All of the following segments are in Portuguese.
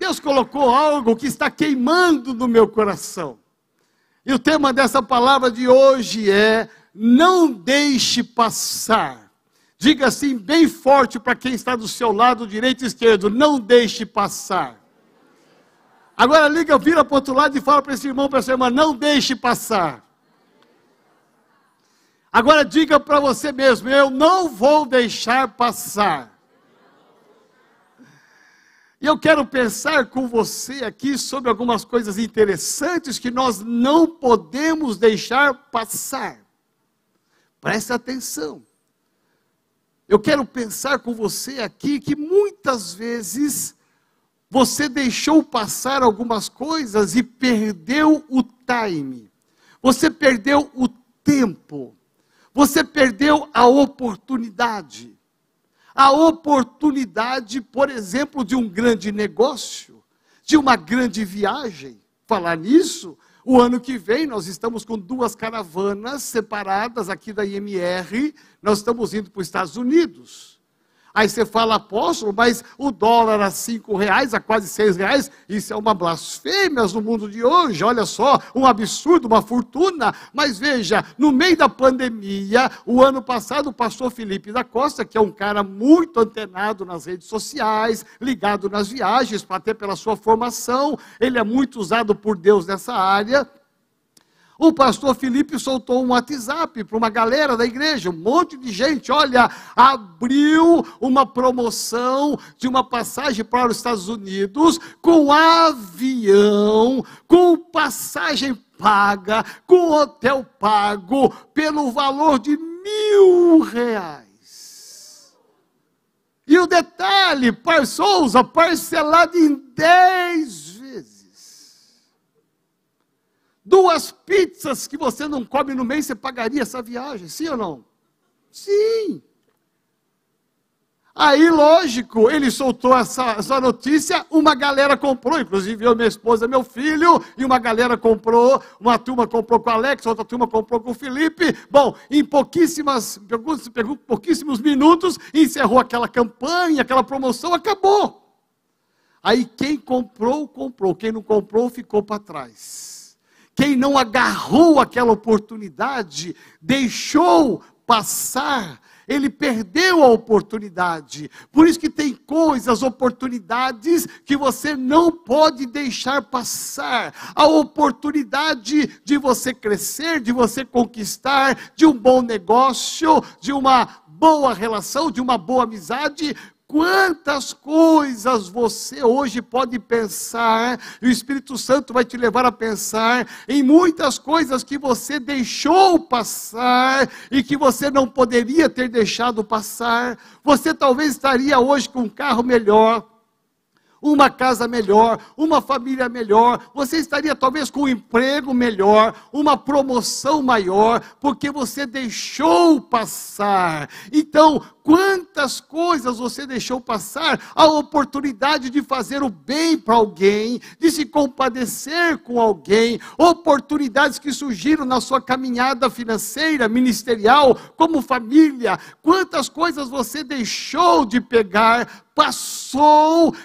Deus colocou algo que está queimando no meu coração. E o tema dessa palavra de hoje é: não deixe passar. Diga assim, bem forte para quem está do seu lado, direito e esquerdo: não deixe passar. Agora liga, vira para o outro lado e fala para esse irmão, para essa irmã: não deixe passar. Agora diga para você mesmo: eu não vou deixar passar. E eu quero pensar com você aqui sobre algumas coisas interessantes que nós não podemos deixar passar. Preste atenção. Eu quero pensar com você aqui que muitas vezes você deixou passar algumas coisas e perdeu o time. Você perdeu o tempo. Você perdeu a oportunidade a oportunidade, por exemplo, de um grande negócio, de uma grande viagem. Falar nisso, o ano que vem nós estamos com duas caravanas separadas aqui da IMR, nós estamos indo para os Estados Unidos. Aí você fala, apóstolo, mas o dólar a cinco reais, a quase seis reais, isso é uma blasfêmia no mundo de hoje, olha só, um absurdo, uma fortuna. Mas veja, no meio da pandemia, o ano passado, o pastor Felipe da Costa, que é um cara muito antenado nas redes sociais, ligado nas viagens, até pela sua formação, ele é muito usado por Deus nessa área, o pastor Felipe soltou um WhatsApp para uma galera da igreja, um monte de gente. Olha, abriu uma promoção de uma passagem para os Estados Unidos com avião, com passagem paga, com hotel pago, pelo valor de mil reais. E o detalhe, Par Souza, parcelado em dez Duas pizzas que você não come no mês, você pagaria essa viagem, sim ou não? Sim. Aí, lógico, ele soltou essa, essa, notícia, uma galera comprou, inclusive eu, minha esposa, meu filho, e uma galera comprou, uma turma comprou com o Alex, outra turma comprou com o Felipe. Bom, em pouquíssimas, pouquíssimos minutos, encerrou aquela campanha, aquela promoção, acabou. Aí quem comprou, comprou, quem não comprou, ficou para trás. Quem não agarrou aquela oportunidade, deixou passar, ele perdeu a oportunidade. Por isso que tem coisas, oportunidades que você não pode deixar passar. A oportunidade de você crescer, de você conquistar, de um bom negócio, de uma boa relação, de uma boa amizade, Quantas coisas você hoje pode pensar, e o Espírito Santo vai te levar a pensar em muitas coisas que você deixou passar e que você não poderia ter deixado passar. Você talvez estaria hoje com um carro melhor, uma casa melhor, uma família melhor, você estaria talvez com um emprego melhor, uma promoção maior, porque você deixou passar. Então, quantas coisas você deixou passar, a oportunidade de fazer o bem para alguém, de se compadecer com alguém, oportunidades que surgiram na sua caminhada financeira, ministerial, como família, quantas coisas você deixou de pegar passou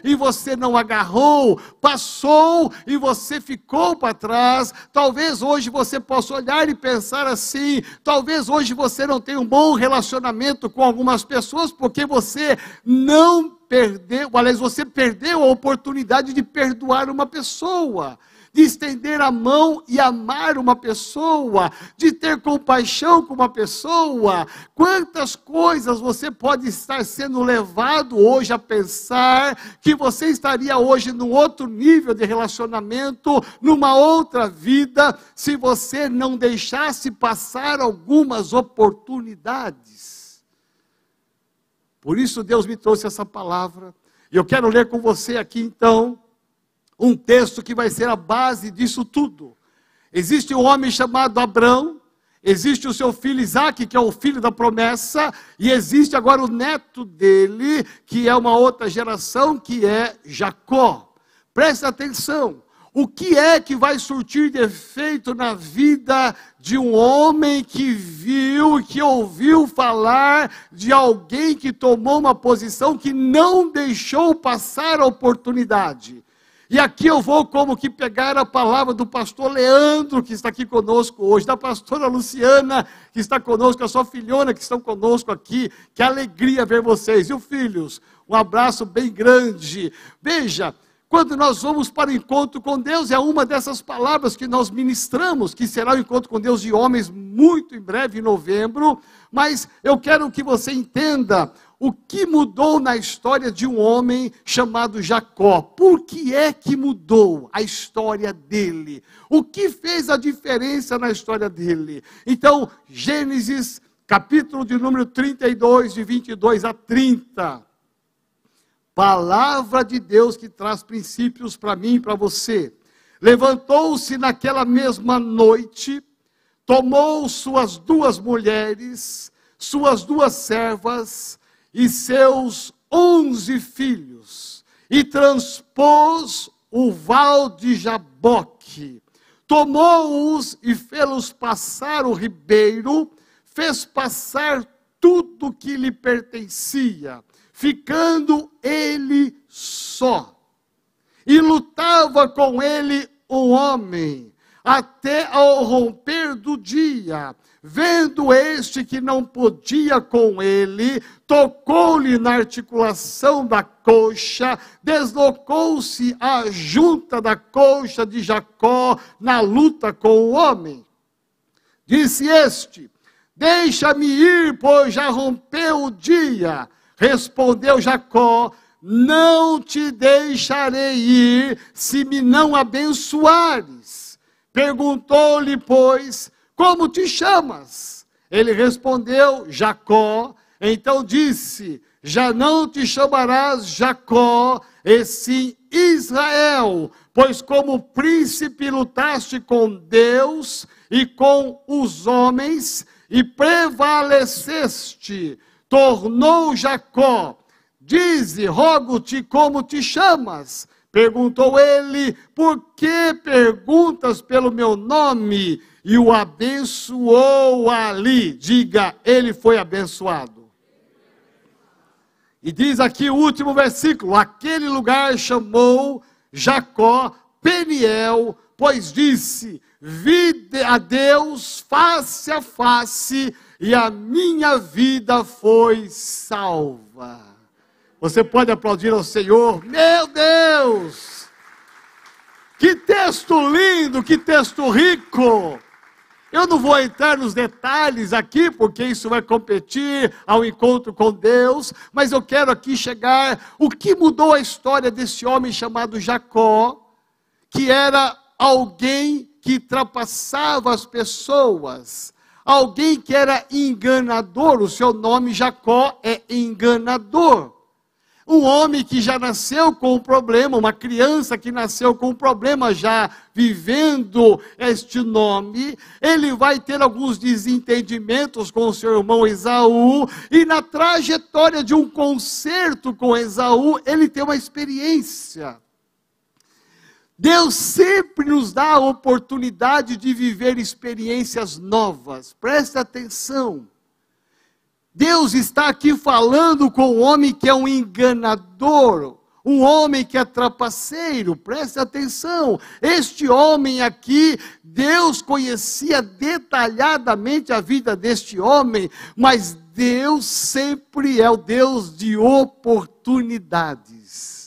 e você não agarrou, passou e você ficou para trás. Talvez hoje você possa olhar e pensar assim: talvez hoje você não tenha um bom relacionamento com algumas pessoas porque você não perdeu, aliás, você perdeu a oportunidade de perdoar uma pessoa de estender a mão e amar uma pessoa, de ter compaixão com uma pessoa. Quantas coisas você pode estar sendo levado hoje a pensar que você estaria hoje num outro nível de relacionamento, numa outra vida, se você não deixasse passar algumas oportunidades. Por isso Deus me trouxe essa palavra. E eu quero ler com você aqui então um texto que vai ser a base disso tudo. Existe um homem chamado Abraão, existe o seu filho Isaac, que é o filho da promessa, e existe agora o neto dele, que é uma outra geração, que é Jacó. Presta atenção. O que é que vai surtir de efeito na vida de um homem que viu, que ouviu falar de alguém que tomou uma posição que não deixou passar a oportunidade? E aqui eu vou como que pegar a palavra do pastor Leandro, que está aqui conosco hoje, da pastora Luciana, que está conosco, a sua filhona que estão conosco aqui. Que alegria ver vocês. Os filhos, um abraço bem grande. Veja, quando nós vamos para o encontro com Deus, é uma dessas palavras que nós ministramos, que será o encontro com Deus de homens muito em breve, em novembro. Mas eu quero que você entenda o que mudou na história de um homem chamado Jacó. Por que é que mudou a história dele? O que fez a diferença na história dele? Então, Gênesis, capítulo de número 32, de 22 a 30. Palavra de Deus que traz princípios para mim e para você. Levantou-se naquela mesma noite, tomou suas duas mulheres, suas duas servas e seus onze filhos, e transpôs o val de Jaboque. Tomou-os e fê-los passar o ribeiro, fez passar tudo que lhe pertencia ficando ele só. E lutava com ele o homem, até ao romper do dia. Vendo este que não podia com ele, tocou-lhe na articulação da coxa, deslocou-se a junta da coxa de Jacó na luta com o homem. Disse este: Deixa-me ir, pois já rompeu o dia. Respondeu Jacó: Não te deixarei ir se me não abençoares. Perguntou-lhe, pois, como te chamas? Ele respondeu: Jacó. Então disse: Já não te chamarás Jacó, e sim Israel, pois como príncipe lutaste com Deus e com os homens e prevaleceste tornou Jacó. Dize, rogo-te como te chamas. Perguntou ele, por que perguntas pelo meu nome? E o abençoou ali. Diga, ele foi abençoado. E diz aqui o último versículo: aquele lugar chamou Jacó Peniel, pois disse: Vi a Deus face a face e a minha vida foi salva. Você pode aplaudir ao Senhor? Meu Deus! Que texto lindo, que texto rico! Eu não vou entrar nos detalhes aqui, porque isso vai competir ao encontro com Deus, mas eu quero aqui chegar o que mudou a história desse homem chamado Jacó, que era alguém que ultrapassava as pessoas, alguém que era enganador, o seu nome Jacó é enganador. Um homem que já nasceu com um problema, uma criança que nasceu com um problema, já vivendo este nome, ele vai ter alguns desentendimentos com seu irmão Esaú, e na trajetória de um concerto com Esaú, ele tem uma experiência. Deus sempre nos dá a oportunidade de viver experiências novas. Preste atenção. Deus está aqui falando com o homem que é um enganador, um homem que é trapaceiro. Preste atenção. Este homem aqui, Deus conhecia detalhadamente a vida deste homem, mas Deus sempre é o Deus de oportunidades.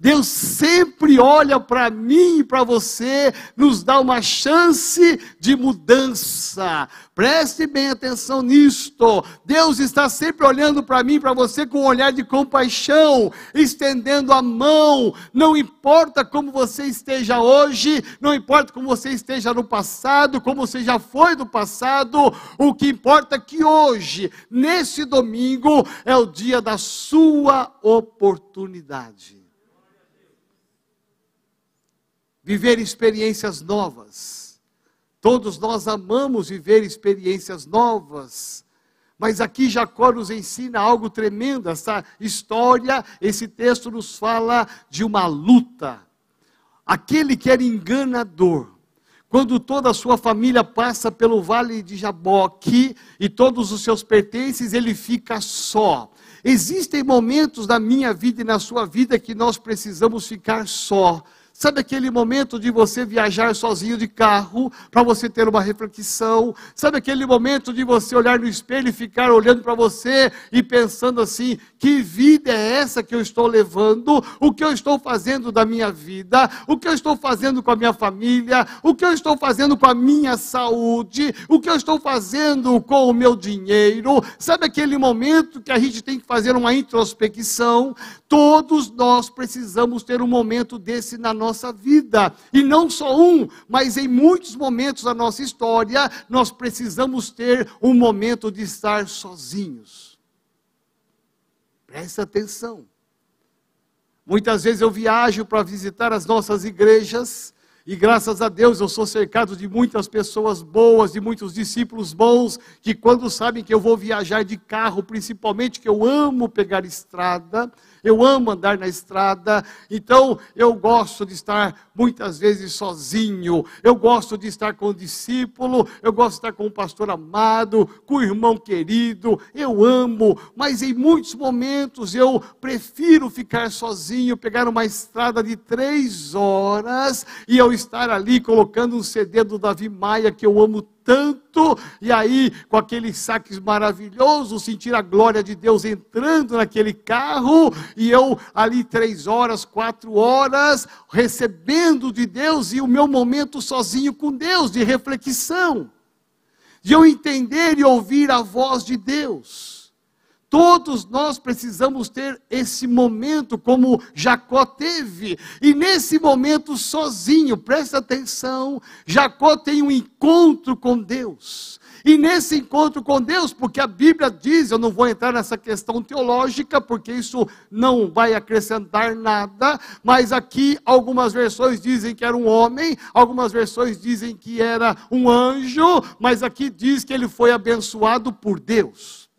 Deus sempre olha para mim e para você, nos dá uma chance de mudança. Preste bem atenção nisto. Deus está sempre olhando para mim e para você com um olhar de compaixão, estendendo a mão. Não importa como você esteja hoje, não importa como você esteja no passado, como você já foi no passado, o que importa é que hoje, nesse domingo, é o dia da sua oportunidade. Viver experiências novas. Todos nós amamos viver experiências novas. Mas aqui Jacó nos ensina algo tremendo. Essa história, esse texto nos fala de uma luta. Aquele que era enganador, quando toda a sua família passa pelo vale de Jaboque e todos os seus pertences, ele fica só. existem momentos na minha vida e na sua vida que nós precisamos ficar só. Sabe aquele momento de você viajar sozinho de carro, para você ter uma reflexão? Sabe aquele momento de você olhar no espelho e ficar olhando para você e pensando assim: que vida é essa que eu estou levando? O que eu estou fazendo da minha vida? O que eu estou fazendo com a minha família? O que eu estou fazendo com a minha saúde? O que eu estou fazendo com o meu dinheiro? Sabe aquele momento que a gente tem que fazer uma introspecção? Todos nós precisamos ter um momento desse na nossa vida. E não só um, mas em muitos momentos da nossa história, nós precisamos ter um momento de estar sozinhos. Presta atenção. Muitas vezes eu viajo para visitar as nossas igrejas e graças a Deus eu sou cercado de muitas pessoas boas, de muitos discípulos bons, que quando sabem que eu vou viajar de carro, principalmente que eu amo pegar estrada, eu amo andar na estrada, então eu gosto de estar muitas vezes sozinho, eu gosto de estar com o discípulo, eu gosto de estar com o pastor amado, com o irmão querido, eu amo, mas em muitos momentos eu prefiro ficar sozinho, pegar uma estrada de três horas e eu estar ali colocando um CD do Davi Maia que eu amo tanto, e aí, com aqueles saques maravilhosos, sentir a glória de Deus entrando naquele carro, e eu ali três horas, quatro horas, recebendo de Deus, e o meu momento sozinho com Deus, de reflexão, de eu entender e ouvir a voz de Deus. Todos nós precisamos ter esse momento, como Jacó teve. E nesse momento, sozinho, presta atenção, Jacó tem um encontro com Deus. E nesse encontro com Deus, porque a Bíblia diz, eu não vou entrar nessa questão teológica, porque isso não vai acrescentar nada, mas aqui algumas versões dizem que era um homem, algumas versões dizem que era um anjo, mas aqui diz que ele foi abençoado por Deus.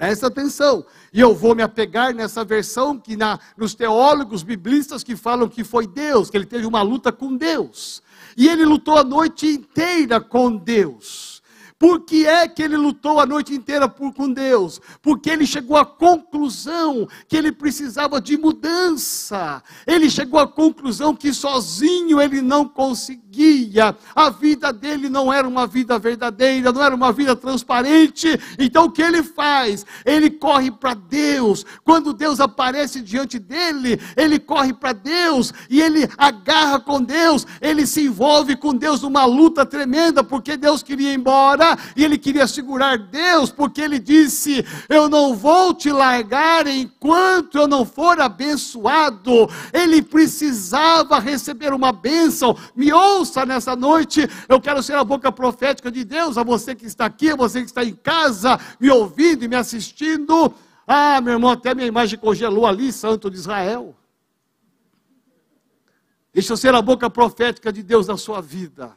Presta atenção. E eu vou me apegar nessa versão que na, nos teólogos biblistas que falam que foi Deus, que ele teve uma luta com Deus. E ele lutou a noite inteira com Deus. Por que é que ele lutou a noite inteira por, com Deus? Porque ele chegou à conclusão que ele precisava de mudança. Ele chegou à conclusão que sozinho ele não conseguia. A vida dele não era uma vida verdadeira, não era uma vida transparente. Então o que ele faz? Ele corre para Deus. Quando Deus aparece diante dele, ele corre para Deus e ele agarra com Deus. Ele se envolve com Deus numa luta tremenda, porque Deus queria ir embora e ele queria segurar Deus, porque ele disse: Eu não vou te largar enquanto eu não for abençoado. Ele precisava receber uma bênção. Me ouça nessa noite, eu quero ser a boca profética de Deus a você que está aqui, a você que está em casa, me ouvindo e me assistindo. Ah, meu irmão, até minha imagem congelou ali, Santo de Israel. Deixa eu ser a boca profética de Deus na sua vida.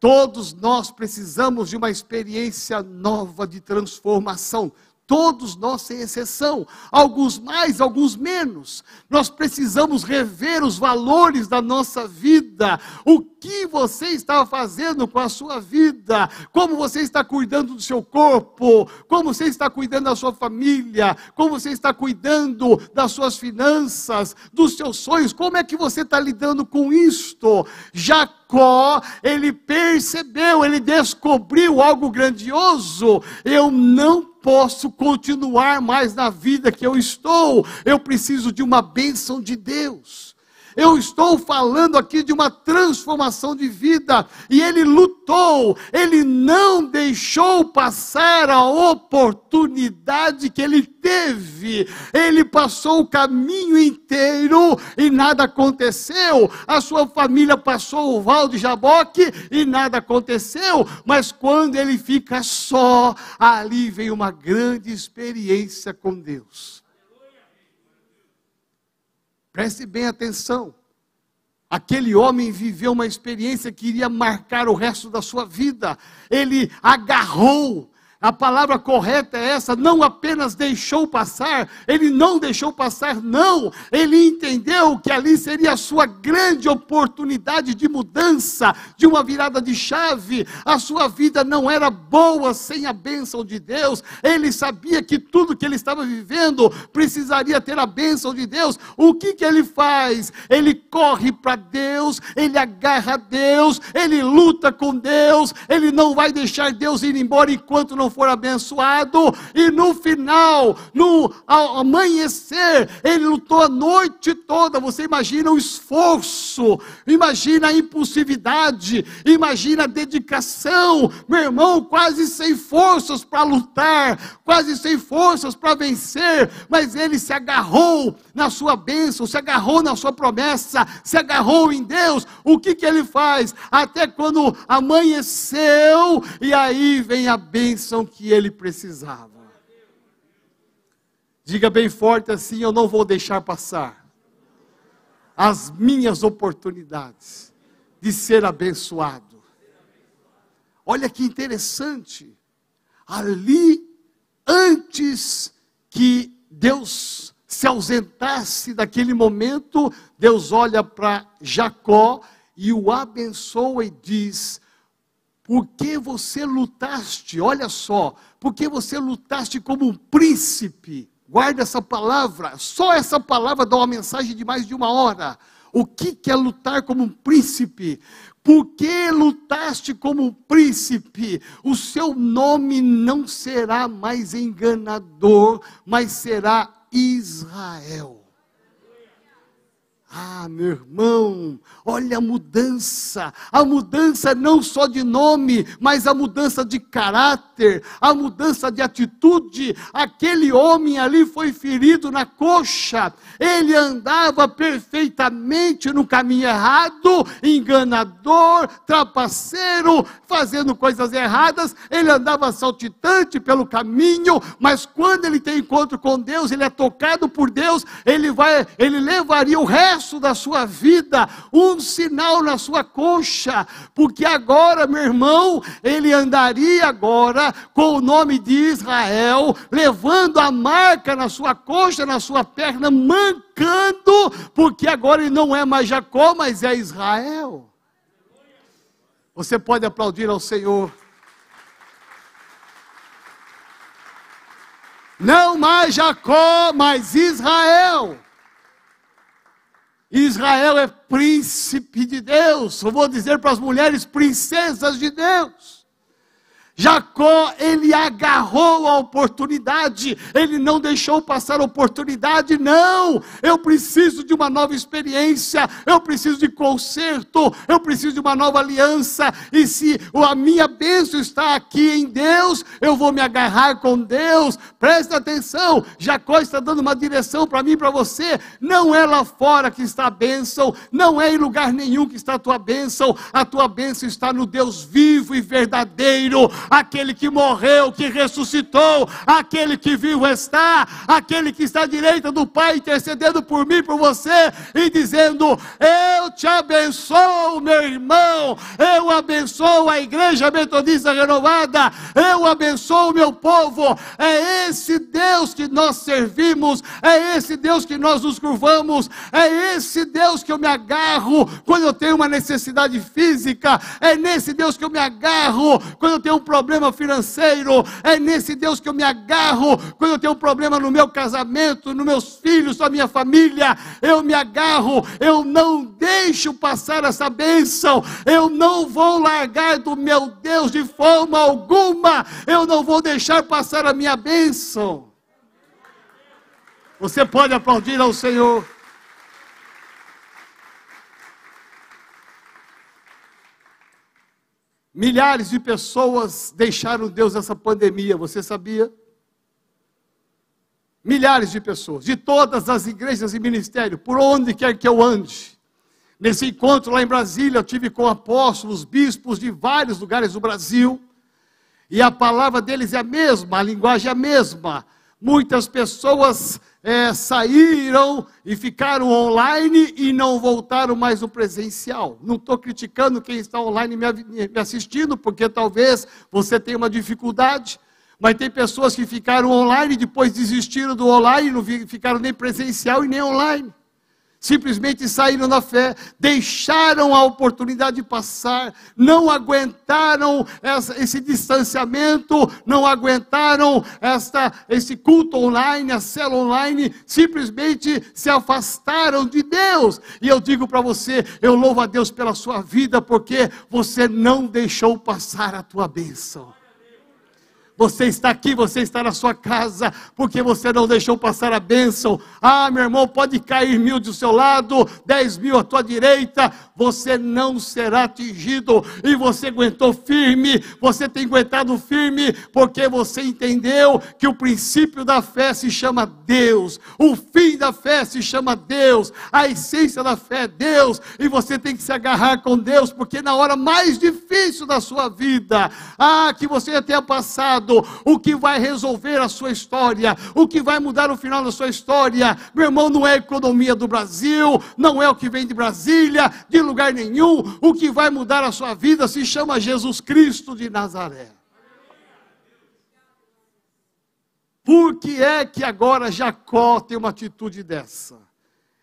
Todos nós precisamos de uma experiência nova de transformação. Todos nós, sem exceção, alguns mais, alguns menos. Nós precisamos rever os valores da nossa vida. O que você está fazendo com a sua vida? Como você está cuidando do seu corpo? Como você está cuidando da sua família? Como você está cuidando das suas finanças, dos seus sonhos? Como é que você está lidando com isto? Jacó, ele percebeu, ele descobriu algo grandioso. Eu não posso continuar mais na vida que eu estou. Eu preciso de uma bênção de Deus. Eu estou falando aqui de uma transformação de vida. E ele lutou, ele não deixou passar a oportunidade que ele teve. Ele passou o caminho inteiro e nada aconteceu. A sua família passou o val de Jaboque e nada aconteceu. Mas quando ele fica só, ali vem uma grande experiência com Deus. Preste bem atenção. Aquele homem viveu uma experiência que iria marcar o resto da sua vida. Ele agarrou A palavra correta é essa, não apenas deixou passar, ele não deixou passar, não. Ele entendeu que ali seria a sua grande oportunidade de mudança, de uma virada de chave. A sua vida não era boa sem a bênção de Deus. Ele sabia que tudo que ele estava vivendo precisaria ter a bênção de Deus. O que, que ele faz? Ele corre para Deus, ele agarra Deus, ele luta com Deus, ele não vai deixar Deus ir embora enquanto não for abençoado, e no final, no amanhecer, ele lutou a noite toda. Você imagina o esforço, imagina a impulsividade, imagina a dedicação, meu irmão, quase sem forças para lutar, quase sem forças para vencer, mas ele se agarrou na sua bênção, se agarrou na sua promessa, se agarrou em Deus. O que, que ele faz? Até quando amanheceu, e aí vem a bênção que ele precisava. Diga bem forte assim: eu não vou deixar passar as minhas oportunidades de ser abençoado. Olha que interessante. Ali, antes que Deus se ausentasse daquele momento, Deus olha para Jacó e o abençoa e diz: Por que você lutaste? Olha só, porque você lutaste como um príncipe. Guarda essa palavra, só essa palavra dá uma mensagem de mais de uma hora. O que é lutar como um príncipe? Porque lutaste como um príncipe, o seu nome não será mais enganador, mas será Israel. Ah, meu irmão, olha a mudança, a mudança não só de nome, mas a mudança de caráter, a mudança de atitude. Aquele homem ali foi ferido na coxa, ele andava perfeitamente no caminho errado, enganador, trapaceiro, fazendo coisas erradas, ele andava saltitante pelo caminho, mas quando ele tem encontro com Deus, ele é tocado por Deus, ele vai, ele levaria o resto resto da sua vida um sinal na sua coxa, porque agora, meu irmão, ele andaria agora com o nome de Israel, levando a marca na sua coxa, na sua perna, mancando, porque agora ele não é mais Jacó, mas é Israel. Você pode aplaudir ao Senhor. Não mais Jacó, mas Israel. Israel é príncipe de Deus. Eu vou dizer para as mulheres, princesas de Deus. Jacó, ele agarrou a oportunidade, ele não deixou passar a oportunidade, não. Eu preciso de uma nova experiência, eu preciso de conserto, eu preciso de uma nova aliança. E se a minha bênção está aqui em Deus, eu vou me agarrar com Deus. Presta atenção, Jacó está dando uma direção para mim e para você. Não é lá fora que está a bênção, não é em lugar nenhum que está a tua bênção. A tua bênção está no Deus vivo e verdadeiro aquele que morreu, que ressuscitou, aquele que vivo está, aquele que está à direita do Pai intercedendo por mim, por você e dizendo: Eu te abençoo, meu irmão, eu abençoo a igreja metodista renovada, eu abençoo o meu povo. É esse Deus que nós servimos, é esse Deus que nós nos curvamos, é esse Deus que eu me agarro quando eu tenho uma necessidade física, é nesse Deus que eu me agarro quando eu tenho um problema financeiro, é nesse Deus que eu me agarro. Quando eu tenho um problema no meu casamento, nos meus filhos, na minha família, eu me agarro, eu não deixo passar essa bênção, eu não vou largar do meu Deus de forma alguma, eu não vou deixar passar a minha bênção. Você pode aplaudir ao Senhor. Milhares de pessoas deixaram Deus nessa pandemia, você sabia? Milhares de pessoas, de todas as igrejas e ministérios, por onde quer que eu ande. Nesse encontro lá em Brasília, eu tive com apóstolos, bispos de vários lugares do Brasil, e a palavra deles é a mesma, a linguagem é a mesma. Muitas pessoas é, saíram e ficaram online e não voltaram mais no presencial. Não estou criticando quem está online me, assistindo, porque talvez você tenha uma dificuldade, Mas tem pessoas que ficaram online, depois desistiram do online, não ficaram nem presencial e nem online simplesmente saíram da fé, deixaram a oportunidade passar, não aguentaram essa, esse distanciamento, não aguentaram esta, esse culto online, a célula online, simplesmente se afastaram de Deus. E eu digo para você, eu louvo a Deus pela sua vida, porque você não deixou passar a tua bênção. Você está aqui, você está na sua casa, porque você não deixou passar a bênção. Ah, meu irmão, pode cair mil do seu lado, dez mil à tua direita, você não será atingido. E você aguentou firme, você tem aguentado firme, porque você entendeu que o princípio da fé se chama Deus, o fim da fé se chama Deus, a essência da fé é Deus, e você tem que se agarrar com Deus, porque na hora mais difícil da sua vida, ah, que você já tenha passado, o que vai resolver a sua história, o que vai mudar o final da sua história. Meu irmão, não é a economia do Brasil, não é o que vem de Brasília, de lugar nenhum. O que vai mudar a sua vida se chama Jesus Cristo de Nazaré. Por que é que agora Jacó tem uma atitude dessa?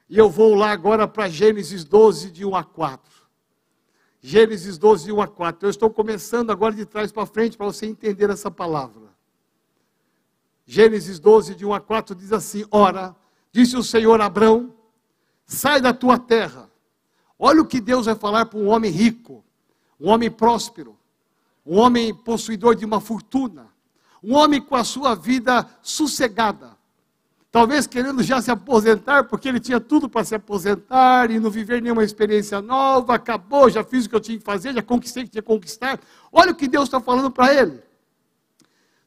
E eu vou lá agora para Gênesis 12, de 1 a 4. Gênesis 12, 1 a 4. Eu estou começando agora de trás para frente para você entender essa palavra. Gênesis 12, de 1 a 4 diz assim: Ora, disse o Senhor a Abrão: sai da tua terra. Olha o que Deus vai falar para um homem rico, um homem próspero, um homem possuidor de uma fortuna, um homem com a sua vida sossegada talvez querendo já se aposentar, porque ele tinha tudo para se aposentar e não viver nenhuma experiência nova, acabou, já fiz o que eu tinha que fazer, já conquistei o que tinha que conquistar. Olha o que Deus está falando para ele: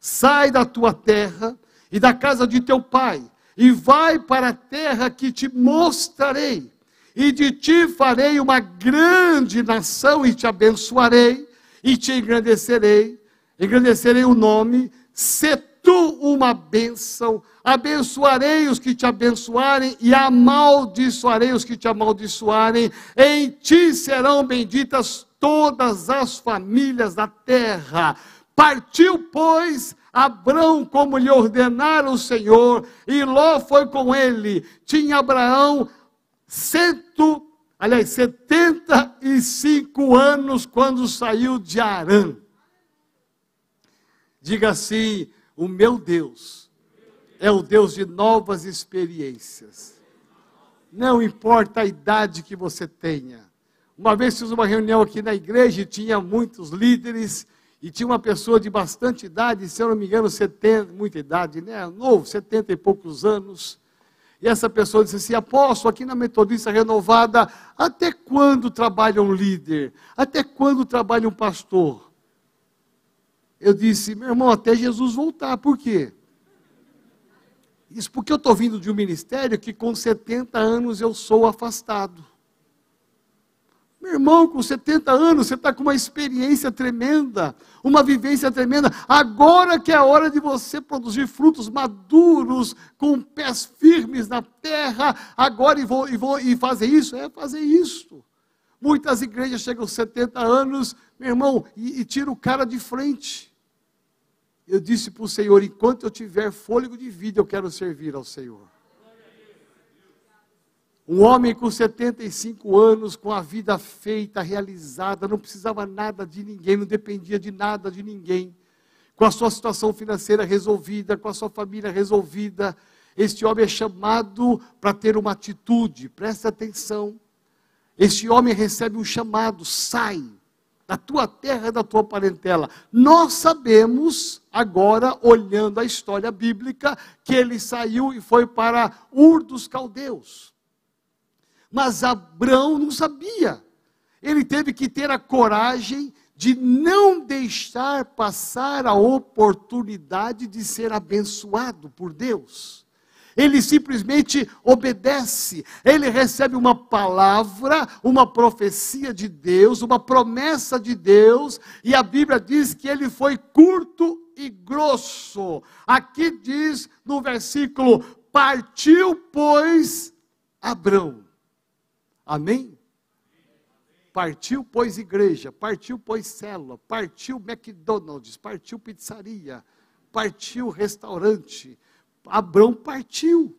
sai da tua terra e da casa de teu pai, e vai para a terra que te mostrarei, e de ti farei uma grande nação, e te abençoarei, e te engrandecerei, engrandecerei o nome, se tu uma bênção abençoarei os que te abençoarem e amaldiçoarei os que te amaldiçoarem. Em ti serão benditas todas as famílias da terra. Partiu, pois, Abraão como lhe ordenara o Senhor, e Ló foi com ele. Tinha Abraão cento, aliás, setenta e cinco anos quando saiu de Arã. Diga assim: o meu Deus é o Deus de novas experiências. Não importa a idade que você tenha. Uma vez fiz uma reunião aqui na igreja e tinha muitos líderes e tinha uma pessoa de bastante idade, se eu não me engano, 70, muita idade, né? Novo, 70 e poucos anos. E essa pessoa disse assim: Apóstolo, aqui na Metodista Renovada, até quando trabalha um líder? Até quando trabalha um pastor? Eu disse: Meu irmão, até Jesus voltar. Por quê? Isso porque eu estou vindo de um ministério que com 70 anos eu sou afastado. Meu irmão, com 70 anos, você está com uma experiência tremenda, uma vivência tremenda. Agora que é a hora de você produzir frutos maduros, com pés firmes na terra, agora e vou, e vou e fazer isso? É fazer isso. Muitas igrejas chegam aos 70 anos, meu irmão, e, e tira o cara de frente eu disse para o Senhor: enquanto eu tiver fôlego de vida, eu quero servir ao Senhor. Um homem com 75 anos, com a vida feita, realizada, não precisava nada de ninguém, não dependia de nada de ninguém, com a sua situação financeira resolvida, com a sua família resolvida. Este homem é chamado para ter uma atitude, preste atenção. Este homem recebe um chamado, sai da tua terra, da tua parentela. Nós sabemos, agora, olhando a história bíblica, que ele saiu e foi para Ur dos Caldeus. Mas Abraão não sabia. Ele teve que ter a coragem de não deixar passar a oportunidade de ser abençoado por Deus ele simplesmente obedece. Ele recebe uma palavra, uma profecia de Deus, uma promessa de Deus, e a Bíblia diz que ele foi curto e grosso. Aqui diz no versículo: Partiu, pois, Abrão. Amém? Partiu, pois, igreja, partiu, pois, célula, partiu McDonald's, partiu pizzaria, partiu restaurante. Abrão partiu.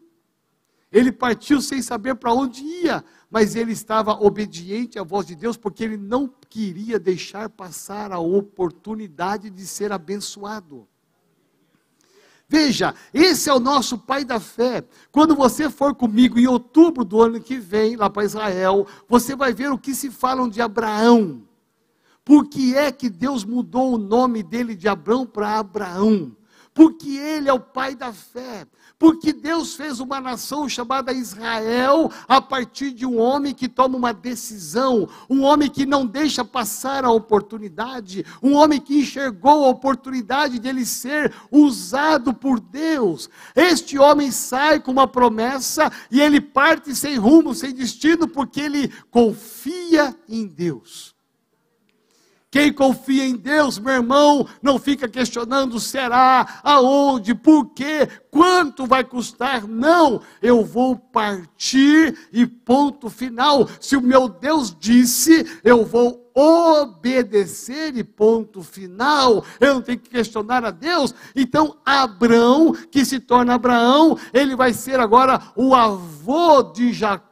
Ele partiu sem saber para onde ia, mas ele estava obediente à voz de Deus, porque ele não queria deixar passar a oportunidade de ser abençoado. Veja, esse é o nosso pai da fé. Quando você for comigo em outubro do ano que vem, lá para Israel, você vai ver o que se falam de Abraão. Por que é que Deus mudou o nome dele de Abraão para Abraão? Porque ele é o pai da fé porque Deus fez uma nação chamada Israel a partir de um homem que toma uma decisão, um homem que não deixa passar a oportunidade, um homem que enxergou a oportunidade de ele ser usado por Deus. Este homem sai com uma promessa e ele parte sem rumo, sem destino, porque ele confia em Deus. Quem confia em Deus, meu irmão, não fica questionando será, aonde, por quê, quanto vai custar. Não, eu vou partir e ponto final. Se o meu Deus disse, eu vou obedecer e ponto final. Eu não tenho que questionar a Deus. Então, Abraão, que se torna Abraão, ele vai ser agora o avô de Jacó,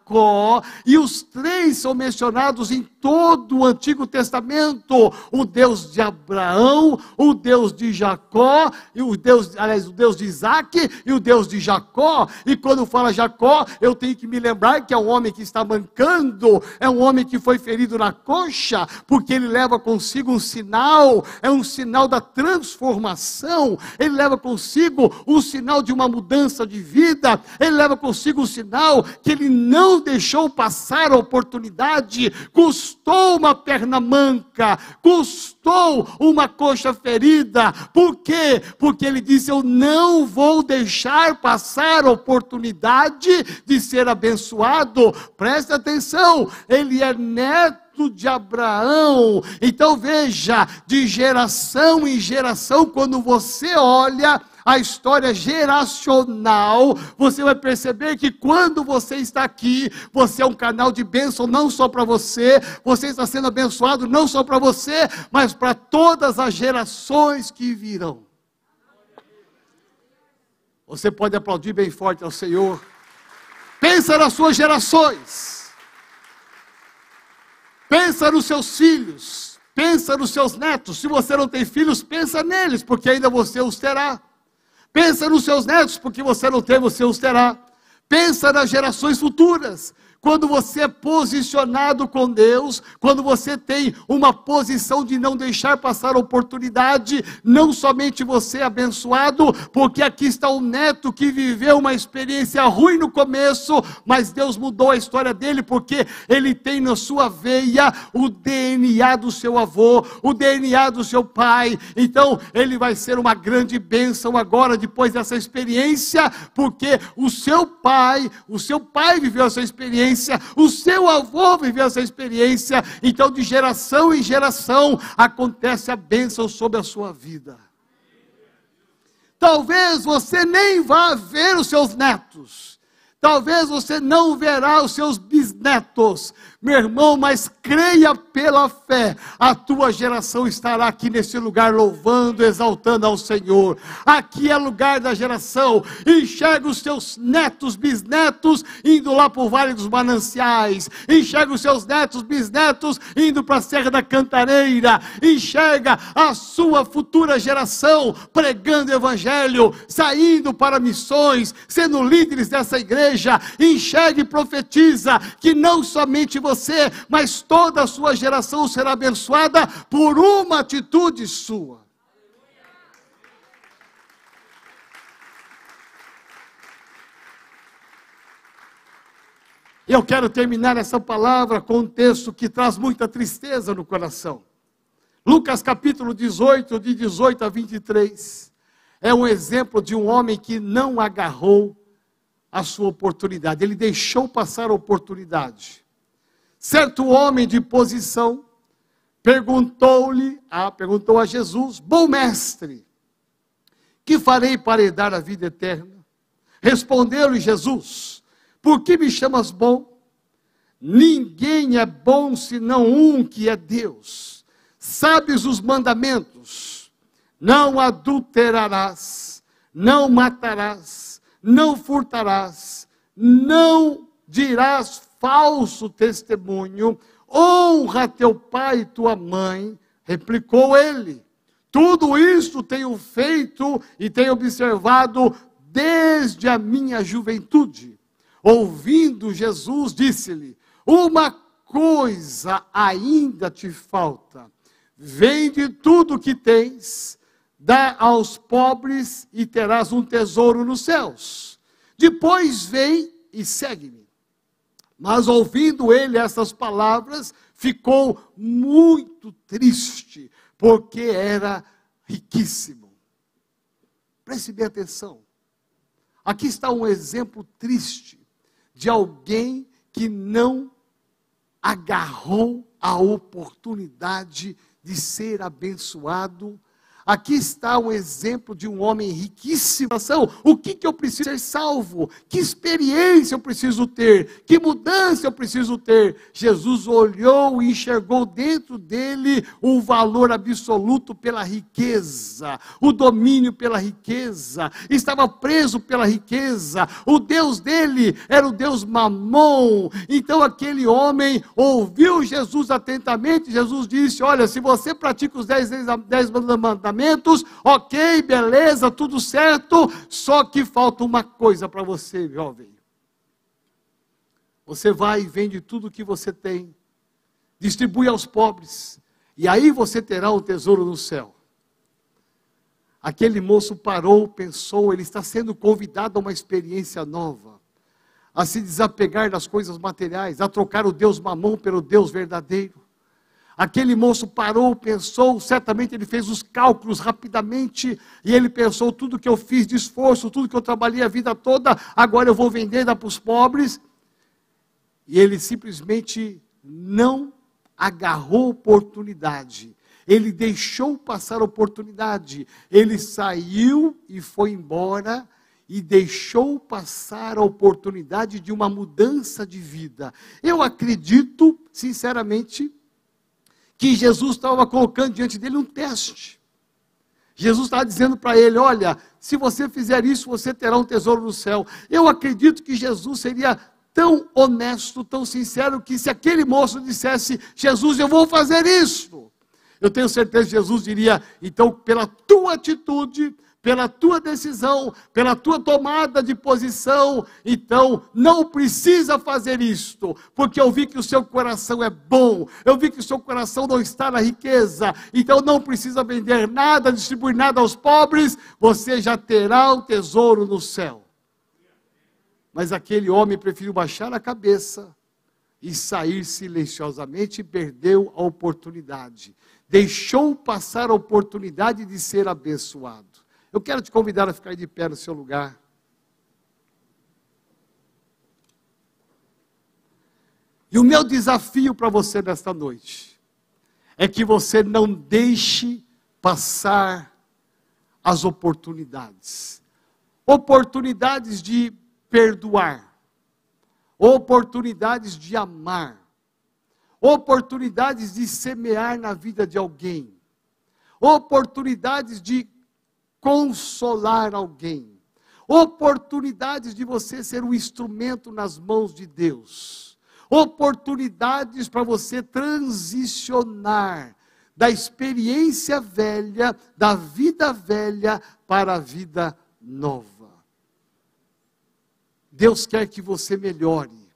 e os três são mencionados em todo o Antigo Testamento: o Deus de Abraão, o Deus de Jacó, e o Deus, aliás, o Deus de Isaac e o Deus de Jacó. E quando fala Jacó, eu tenho que me lembrar que é um homem que está mancando, é um homem que foi ferido na coxa, porque ele leva consigo um sinal, é um sinal da transformação, ele leva consigo um sinal de uma mudança de vida, ele leva consigo um sinal que ele não deixou passar a oportunidade, custou uma perna manca, custou uma coxa ferida, por quê? Porque ele disse: Eu não vou deixar passar a oportunidade de ser abençoado, preste atenção, ele é neto de Abraão. Então veja, de geração em geração, quando você olha a história geracional, você vai perceber que quando você está aqui, você é um canal de bênção não só para você, você está sendo abençoado não só para você, mas para todas as gerações que virão. Você pode aplaudir bem forte ao Senhor. Pensa nas suas gerações. Pensa nos seus filhos, pensa nos seus netos. Se você não tem filhos, pensa neles, porque ainda você os terá. Pensa nos seus netos, porque você não tem, você os terá. Pensa nas gerações futuras. Quando você é posicionado com Deus, quando você tem uma posição de não deixar passar oportunidade, não somente você é abençoado, porque aqui está o neto que viveu uma experiência ruim no começo, mas Deus mudou a história dele, porque ele tem na sua veia o DNA do seu avô, o DNA do seu pai. Então, ele vai ser uma grande bênção agora, depois dessa experiência, porque o seu pai, o seu pai viveu essa experiência experiência, o seu avô viveu essa experiência, então de geração em geração acontece a bênção sobre a sua vida. Talvez você nem vá ver os seus netos, talvez você não verá os seus bisnetos, meu irmão, mas creia pela fé, a tua geração estará aqui nesse lugar louvando, exaltando ao Senhor. Aqui é lugar da geração. Enxerga os teus netos, bisnetos indo lá para o Vale dos Mananciais. Enxerga os seus netos, bisnetos indo para a Serra da Cantareira. Enxerga a sua futura geração pregando o Evangelho, saindo para missões, sendo líderes dessa igreja. Enxerga e profetiza que não somente você você, mas toda a sua geração será abençoada por uma atitude sua. Eu quero terminar essa palavra com um texto que traz muita tristeza no coração. Lucas capítulo 18, de 18 a 23, é um exemplo de um homem que não agarrou a sua oportunidade, ele deixou passar a oportunidade. Certo homem de posição perguntou-lhe, ah, perguntou a Jesus: Bom mestre, que farei para herdar a vida eterna? Respondeu-lhe Jesus: Por que me chamas bom? Ninguém é bom senão um que é Deus. Sabes os mandamentos: não adulterarás, não matarás, não furtarás, não dirás falso testemunho, honra teu pai e tua mãe, replicou ele. Tudo isso tenho feito e tenho observado desde a minha juventude. Ouvindo Jesus, disse-lhe: Uma coisa ainda te falta. Vende tudo o que tens, dá aos pobres e terás um tesouro nos céus. Depois vem e segue-me. Mas ouvindo ele essas palavras, ficou muito triste, porque era riquíssimo. Preste bem atenção. Aqui está um exemplo triste de alguém que não agarrou a oportunidade de ser abençoado Aqui está um exemplo de um homem riquíssimo. O que, que eu preciso ser salvo? Que experiência eu preciso ter? Que mudança eu preciso ter? Jesus olhou e enxergou dentro dele o valor absoluto pela riqueza, o domínio pela riqueza, estava preso pela riqueza. O Deus dele era o Deus Mamon. Então aquele homem ouviu Jesus atentamente. Jesus disse: Olha, se você pratica os dez, dez mandamentos, ok, beleza, tudo certo, só que falta uma coisa para você, jovem. Você vai e vende tudo o que você tem, distribui aos pobres, e aí você terá um tesouro no céu. Aquele moço parou, pensou, ele está sendo convidado a uma experiência nova, a se desapegar das coisas materiais, a trocar o Deus mamão pelo Deus verdadeiro. Aquele moço parou, pensou, certamente ele fez os cálculos rapidamente, e ele pensou: tudo que eu fiz de esforço, tudo que eu trabalhei a vida toda, agora eu vou vender dar para os pobres. E ele simplesmente não agarrou oportunidade, ele deixou passar oportunidade, ele saiu e foi embora e deixou passar a oportunidade de uma mudança de vida. Eu acredito, sinceramente, que Jesus estava colocando diante dele um teste. Jesus estava dizendo para ele: Olha, se você fizer isso, você terá um tesouro no céu. Eu acredito que Jesus seria tão honesto, tão sincero, que se aquele moço dissesse: Jesus, eu vou fazer isso. Eu tenho certeza que Jesus diria: Então, pela tua atitude, pela tua decisão, pela tua tomada de posição. Então, não precisa fazer isto, porque eu vi que o seu coração é bom, eu vi que o seu coração não está na riqueza. Então, não precisa vender nada, distribuir nada aos pobres, você já terá o tesouro no céu. Mas aquele homem preferiu baixar a cabeça e sair silenciosamente perdeu a oportunidade. Deixou passar a oportunidade de ser abençoado. Eu quero te convidar a ficar de pé no seu lugar. E o meu desafio para você nesta noite é que você não deixe passar as oportunidades. Oportunidades de perdoar, oportunidades de amar, oportunidades de semear na vida de alguém, oportunidades de consolar alguém, oportunidades de você ser um instrumento nas mãos de Deus, oportunidades para você transicionar da experiência velha, da vida velha para a vida nova. Deus quer que você melhore.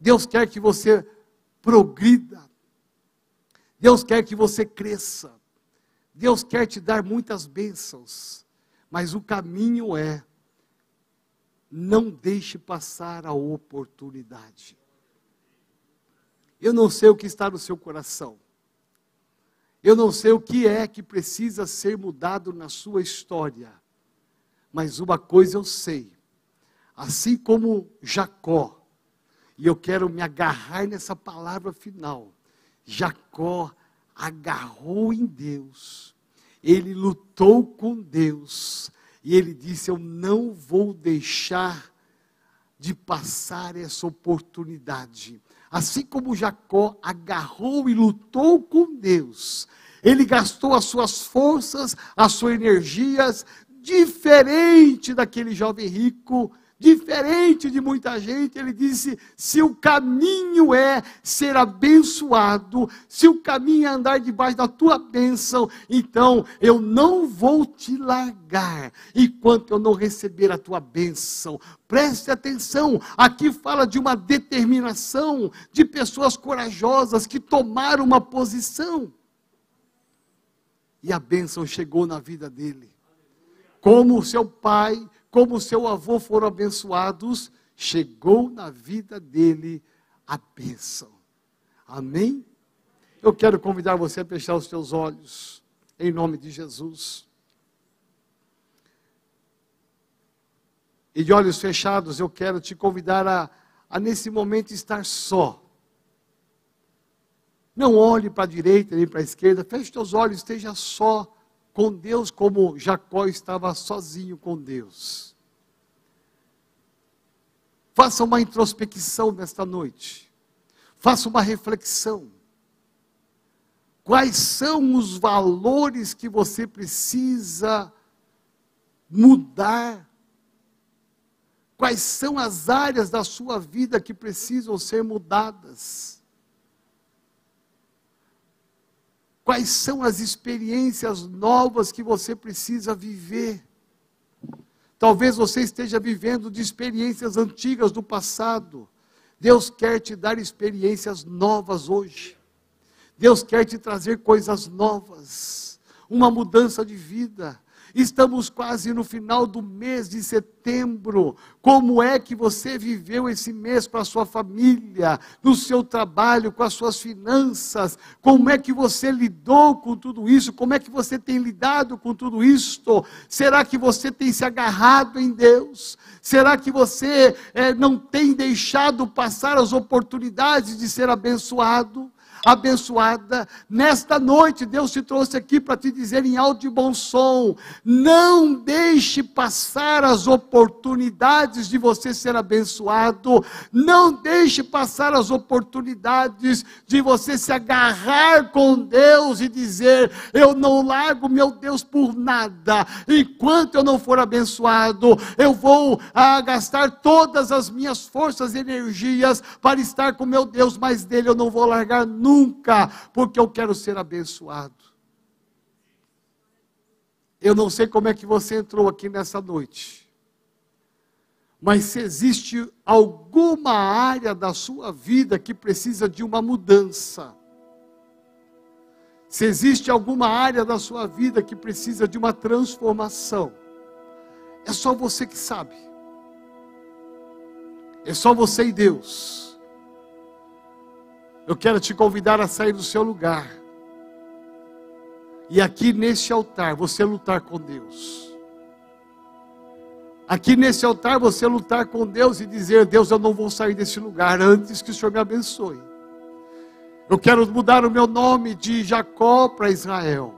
Deus quer que você progrida. Deus quer que você cresça. Deus quer te dar muitas bênçãos, mas o caminho é não deixe passar a oportunidade. Eu não sei o que está no seu coração. Eu não sei o que é que precisa ser mudado na sua história. Mas uma coisa eu sei. Assim como Jacó, e eu quero me agarrar nessa palavra final. Jacó agarrou em Deus, ele lutou com Deus, e ele disse: Eu não vou deixar de passar essa oportunidade. Assim como Jacó agarrou e lutou com Deus, Ele gastou as suas forças, as suas energias, diferente daquele jovem rico diferente de muita gente, ele disse: se o caminho é ser abençoado, se o caminho é andar debaixo da tua bênção, então eu não vou te largar enquanto eu não receber a tua bênção. Preste atenção, aqui fala de uma determinação de pessoas corajosas que tomaram uma posição. E a bênção chegou na vida dele. Como o seu pai como seu avô foram abençoados, chegou na vida dele a bênção. Amém? Eu quero convidar você a fechar os seus olhos, em nome de Jesus. E de olhos fechados, eu quero te convidar a, a nesse momento estar só. Não olhe para a direita nem para a esquerda, feche seus olhos, esteja só com Deus como Jacó estava sozinho com Deus. Faça uma introspecção nesta noite. Faça uma reflexão. Quais são os valores que você precisa mudar? Quais são as áreas da sua vida que precisam ser mudadas? Quais são as experiências novas que você precisa viver? Talvez você esteja vivendo de experiências antigas do passado. Deus quer te dar experiências novas hoje. Deus quer te trazer coisas novas, uma mudança de vida. Estamos quase no final do mês de setembro. Como é que você viveu esse mês com a sua família, no seu trabalho, com as suas finanças? Como é que você lidou com tudo isso? Como é que você tem lidado com tudo isto? Será que você tem se agarrado em Deus? Será que você é, não tem deixado passar as oportunidades de ser abençoado? Abençoada. Nesta noite, Deus te trouxe aqui para te dizer em alto e bom som: não deixe passar as oportunidades de você ser abençoado, não deixe passar as oportunidades de você se agarrar com Deus e dizer: eu não largo meu Deus por nada, enquanto eu não for abençoado, eu vou ah, gastar todas as minhas forças e energias para estar com meu Deus, mas dele eu não vou largar nunca nunca, porque eu quero ser abençoado. Eu não sei como é que você entrou aqui nessa noite, mas se existe alguma área da sua vida que precisa de uma mudança, se existe alguma área da sua vida que precisa de uma transformação, é só você que sabe. É só você e Deus. Eu quero te convidar a sair do seu lugar. E aqui nesse altar você lutar com Deus. Aqui nesse altar você lutar com Deus e dizer: Deus, eu não vou sair desse lugar antes que o Senhor me abençoe. Eu quero mudar o meu nome de Jacó para Israel.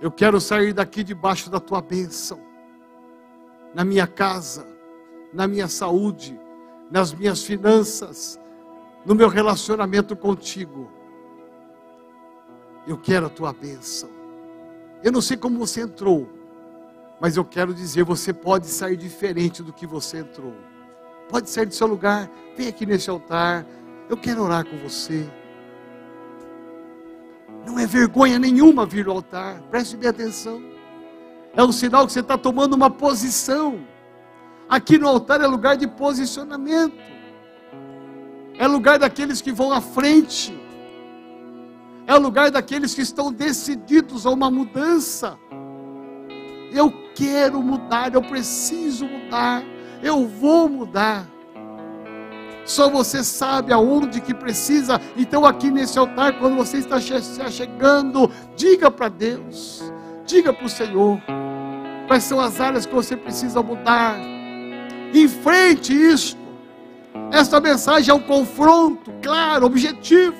Eu quero sair daqui debaixo da tua bênção, na minha casa, na minha saúde, nas minhas finanças, no meu relacionamento contigo. Eu quero a tua bênção. Eu não sei como você entrou, mas eu quero dizer: você pode sair diferente do que você entrou. Pode sair do seu lugar, vem aqui nesse altar. Eu quero orar com você. Não é vergonha nenhuma vir ao altar, preste bem atenção. É um sinal que você está tomando uma posição. Aqui no altar é lugar de posicionamento é lugar daqueles que vão à frente, é lugar daqueles que estão decididos a uma mudança. Eu quero mudar, eu preciso mudar, eu vou mudar. Só você sabe aonde que precisa. Então, aqui nesse altar, quando você está chegando, diga para Deus, diga para o Senhor, quais são as áreas que você precisa mudar. Enfrente isso. Esta mensagem é um confronto, claro, objetivo.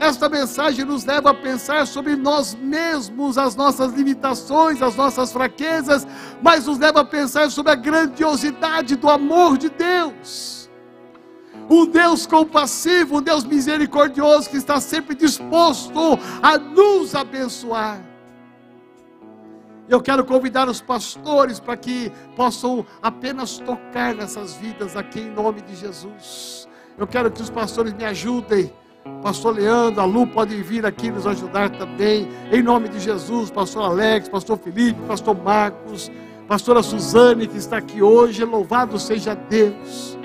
Esta mensagem nos leva a pensar sobre nós mesmos, as nossas limitações, as nossas fraquezas, mas nos leva a pensar sobre a grandiosidade do amor de Deus. um Deus compassivo, um Deus misericordioso que está sempre disposto a nos abençoar. Eu quero convidar os pastores para que possam apenas tocar nessas vidas aqui em nome de Jesus. Eu quero que os pastores me ajudem. Pastor Leandro, a Lu pode vir aqui nos ajudar também. Em nome de Jesus, Pastor Alex, Pastor Felipe, Pastor Marcos, Pastora Suzane que está aqui hoje. Louvado seja Deus.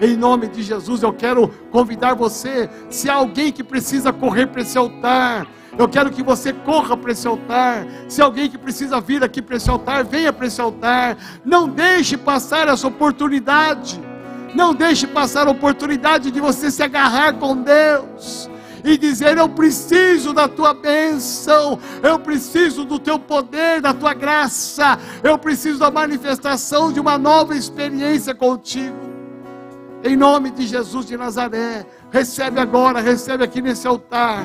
Em nome de Jesus, eu quero convidar você. Se há alguém que precisa correr para esse altar, eu quero que você corra para esse altar. Se alguém que precisa vir aqui para esse altar, venha para esse altar. Não deixe passar essa oportunidade. Não deixe passar a oportunidade de você se agarrar com Deus e dizer: Eu preciso da tua bênção, eu preciso do teu poder, da tua graça, eu preciso da manifestação de uma nova experiência contigo. Em nome de Jesus de Nazaré, recebe agora, recebe aqui nesse altar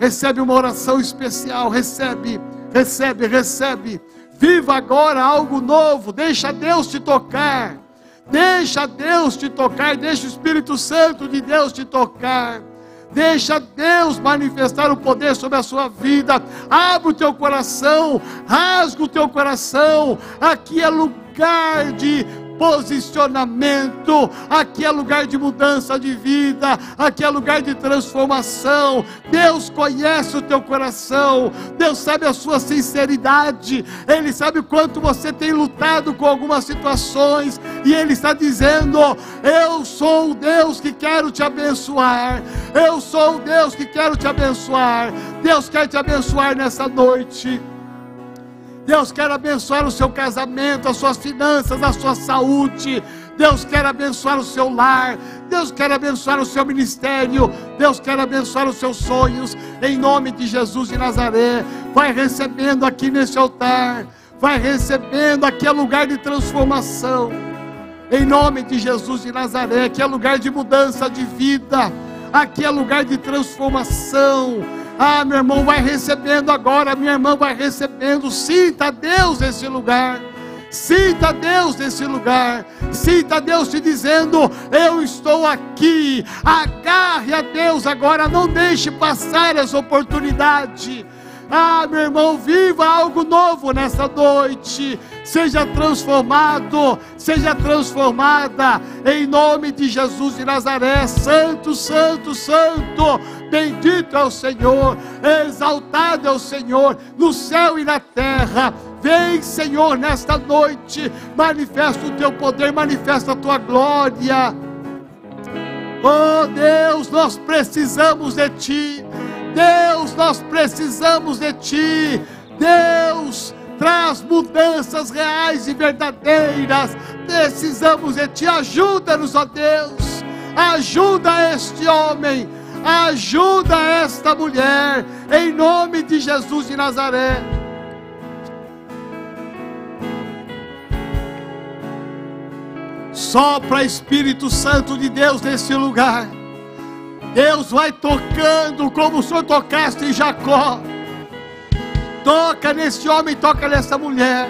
recebe uma oração especial, recebe, recebe, recebe. Viva agora algo novo, deixa Deus te tocar. Deixa Deus te tocar, deixa o Espírito Santo de Deus te tocar. Deixa Deus manifestar o poder sobre a sua vida. Abre o teu coração, rasga o teu coração. Aqui é lugar de posicionamento, aqui é lugar de mudança de vida, aqui é lugar de transformação. Deus conhece o teu coração, Deus sabe a sua sinceridade, Ele sabe o quanto você tem lutado com algumas situações, e Ele está dizendo: Eu sou o Deus que quero te abençoar, eu sou o Deus que quero te abençoar. Deus quer te abençoar nessa noite. Deus quer abençoar o seu casamento, as suas finanças, a sua saúde. Deus quer abençoar o seu lar. Deus quer abençoar o seu ministério. Deus quer abençoar os seus sonhos. Em nome de Jesus de Nazaré. Vai recebendo aqui nesse altar. Vai recebendo aqui é lugar de transformação. Em nome de Jesus de Nazaré. Aqui é lugar de mudança de vida. Aqui é lugar de transformação ah, meu irmão, vai recebendo agora, minha irmã vai recebendo. Sinta Deus nesse lugar. Sinta Deus nesse lugar. Sinta Deus te dizendo: Eu estou aqui. Agarre a Deus agora. Não deixe passar essa oportunidade. Ah, meu irmão, viva algo novo nessa noite. Seja transformado, seja transformada, em nome de Jesus de Nazaré. Santo, Santo, Santo, bendito é o Senhor, exaltado é o Senhor, no céu e na terra. Vem, Senhor, nesta noite, manifesta o teu poder, manifesta a tua glória. Oh Deus, nós precisamos de Ti. Deus, nós precisamos de Ti. Deus, traz mudanças reais e verdadeiras. Precisamos de Ti. Ajuda-nos, ó Deus. Ajuda este homem. Ajuda esta mulher. Em nome de Jesus de Nazaré. Sopra Espírito Santo de Deus nesse lugar. Deus vai tocando como o Senhor tocaste em Jacó. Toca nesse homem, toca nessa mulher.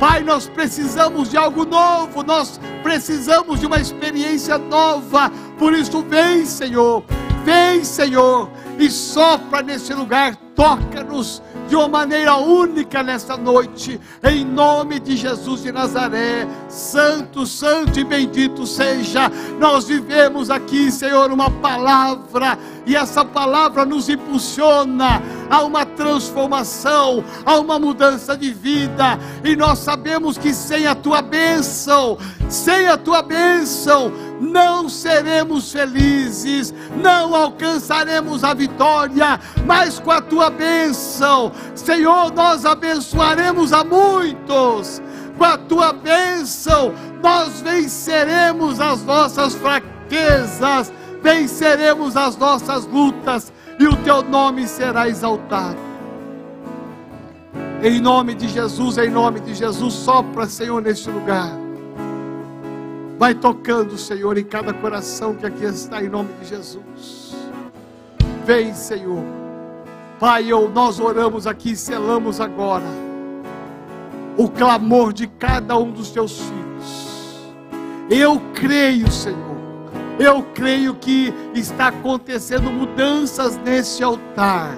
Pai, nós precisamos de algo novo, nós precisamos de uma experiência nova. Por isso, vem, Senhor, vem, Senhor, e sopra nesse lugar, toca-nos de uma maneira única nesta noite, em nome de Jesus de Nazaré. Santo, santo e bendito seja. Nós vivemos aqui, Senhor, uma palavra, e essa palavra nos impulsiona a uma transformação, a uma mudança de vida, e nós sabemos que sem a tua bênção, sem a tua bênção, não seremos felizes, não alcançaremos a vitória, mas com a tua bênção, Senhor, nós abençoaremos a muitos. Com a tua bênção, nós venceremos as nossas fraquezas, venceremos as nossas lutas, e o teu nome será exaltado. Em nome de Jesus, em nome de Jesus, sopra, Senhor, neste lugar. Vai tocando, Senhor, em cada coração que aqui está, em nome de Jesus. Vem, Senhor. Pai, eu, nós oramos aqui, selamos agora o clamor de cada um dos teus filhos. Eu creio, Senhor, Eu creio que está acontecendo mudanças nesse altar.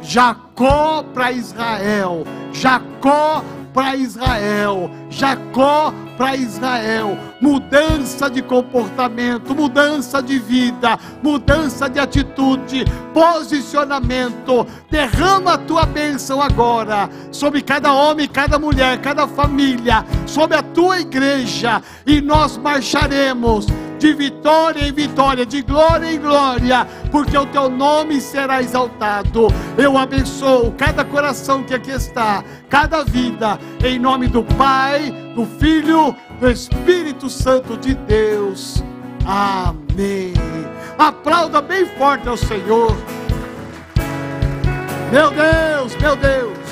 Jacó para Israel, Jacó para Israel, Jacó para Israel. Mudança de comportamento, mudança de vida, mudança de atitude, posicionamento. Derrama a tua bênção agora sobre cada homem, cada mulher, cada família, sobre a tua igreja, e nós marcharemos de vitória em vitória, de glória em glória, porque o teu nome será exaltado. Eu abençoo cada coração que aqui está, cada vida, em nome do Pai, do Filho, do Espírito Santo de Deus. Amém. Aplauda bem forte ao Senhor. Meu Deus, meu Deus.